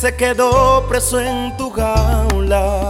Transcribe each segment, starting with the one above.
se quedó preso en tu jaula.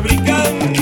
brincando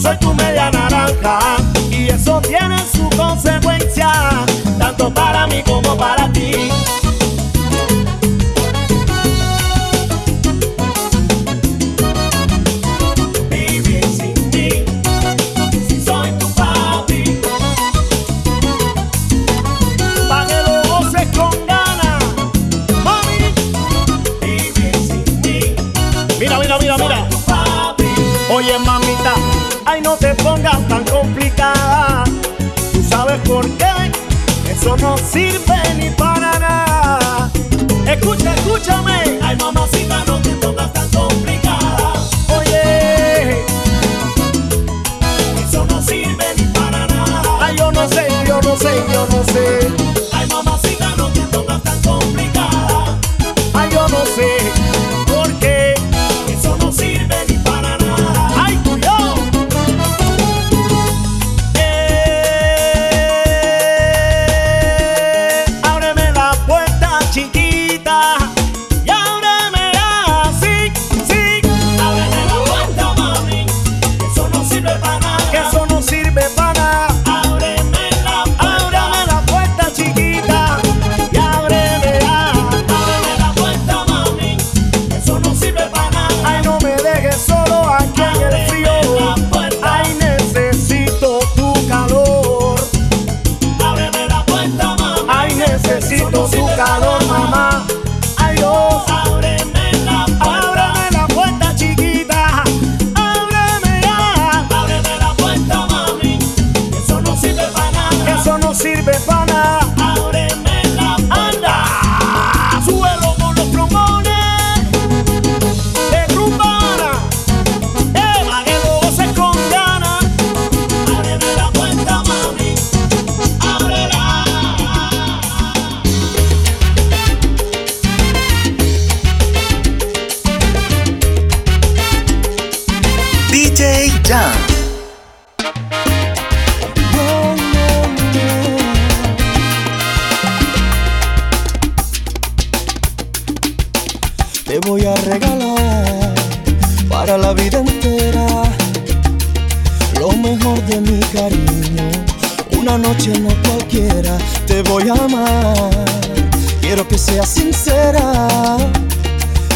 soy tu media naranja y eso tiene su consecuencia, tanto para mí como para ti. sirve para la vida entera. Lo mejor de mi cariño, una noche no cualquiera, te voy a amar. Quiero que seas sincera.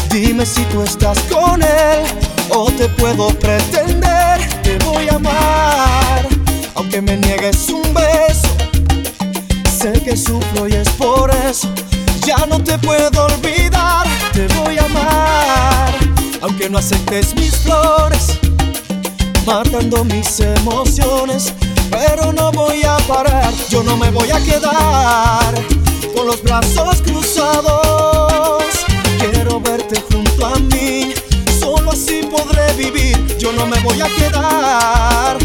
Dime si tú estás con él o te puedo pretender. Te voy a amar, aunque me niegues un beso. Sé que sufro y es por eso. Ya no te puedo olvidar, te voy a amar aunque no aceptes mis flores, matando mis emociones, pero no voy a parar, yo no me voy a quedar con los brazos cruzados, quiero verte junto a mí, solo así podré vivir, yo no me voy a quedar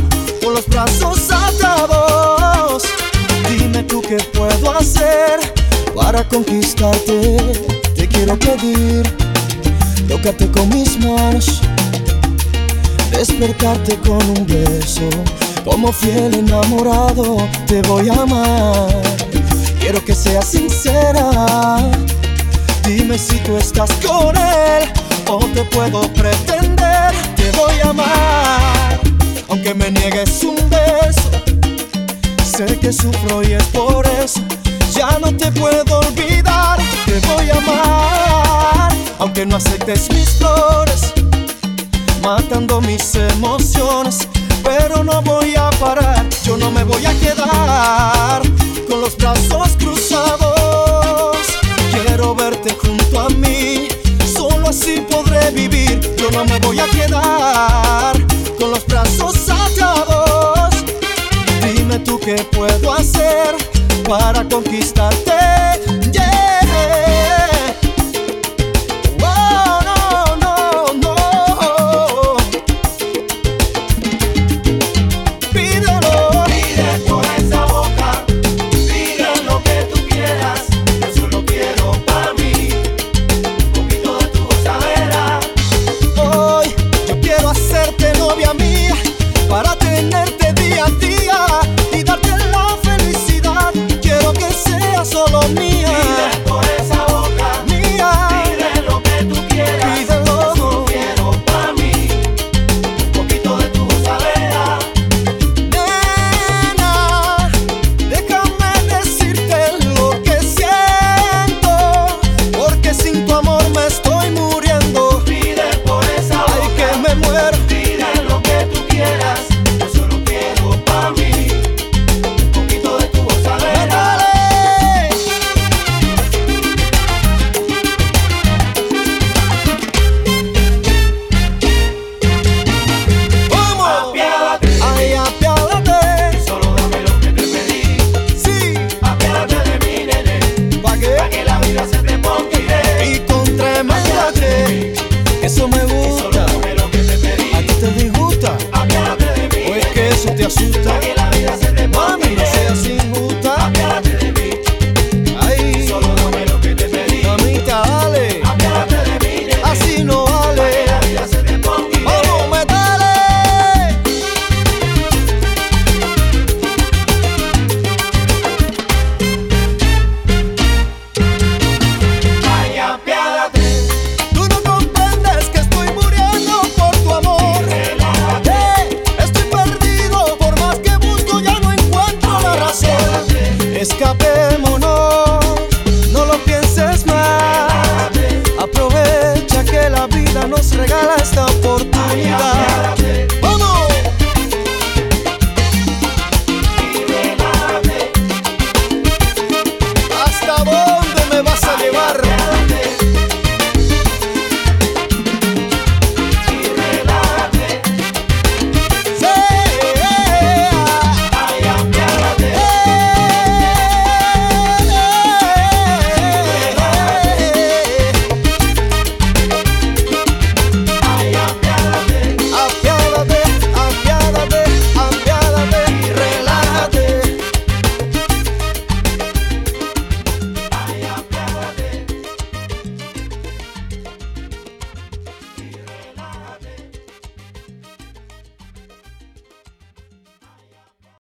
con los brazos atados, dime tú qué puedo hacer para conquistarte, te quiero pedir Tócate con mis manos, despertarte con un beso. Como fiel enamorado te voy a amar. Quiero que seas sincera. Dime si tú estás con él o te puedo pretender. Te voy a amar, aunque me niegues un beso. Sé que sufro y es por eso. Ya no te puedo olvidar. Te voy a amar aunque no aceptes mis flores, matando mis emociones, pero no voy a parar, yo no me voy a quedar con los brazos cruzados. Quiero verte junto a mí, solo así podré vivir, yo no me voy a quedar con los brazos atados. Dime tú qué puedo hacer para conquistarte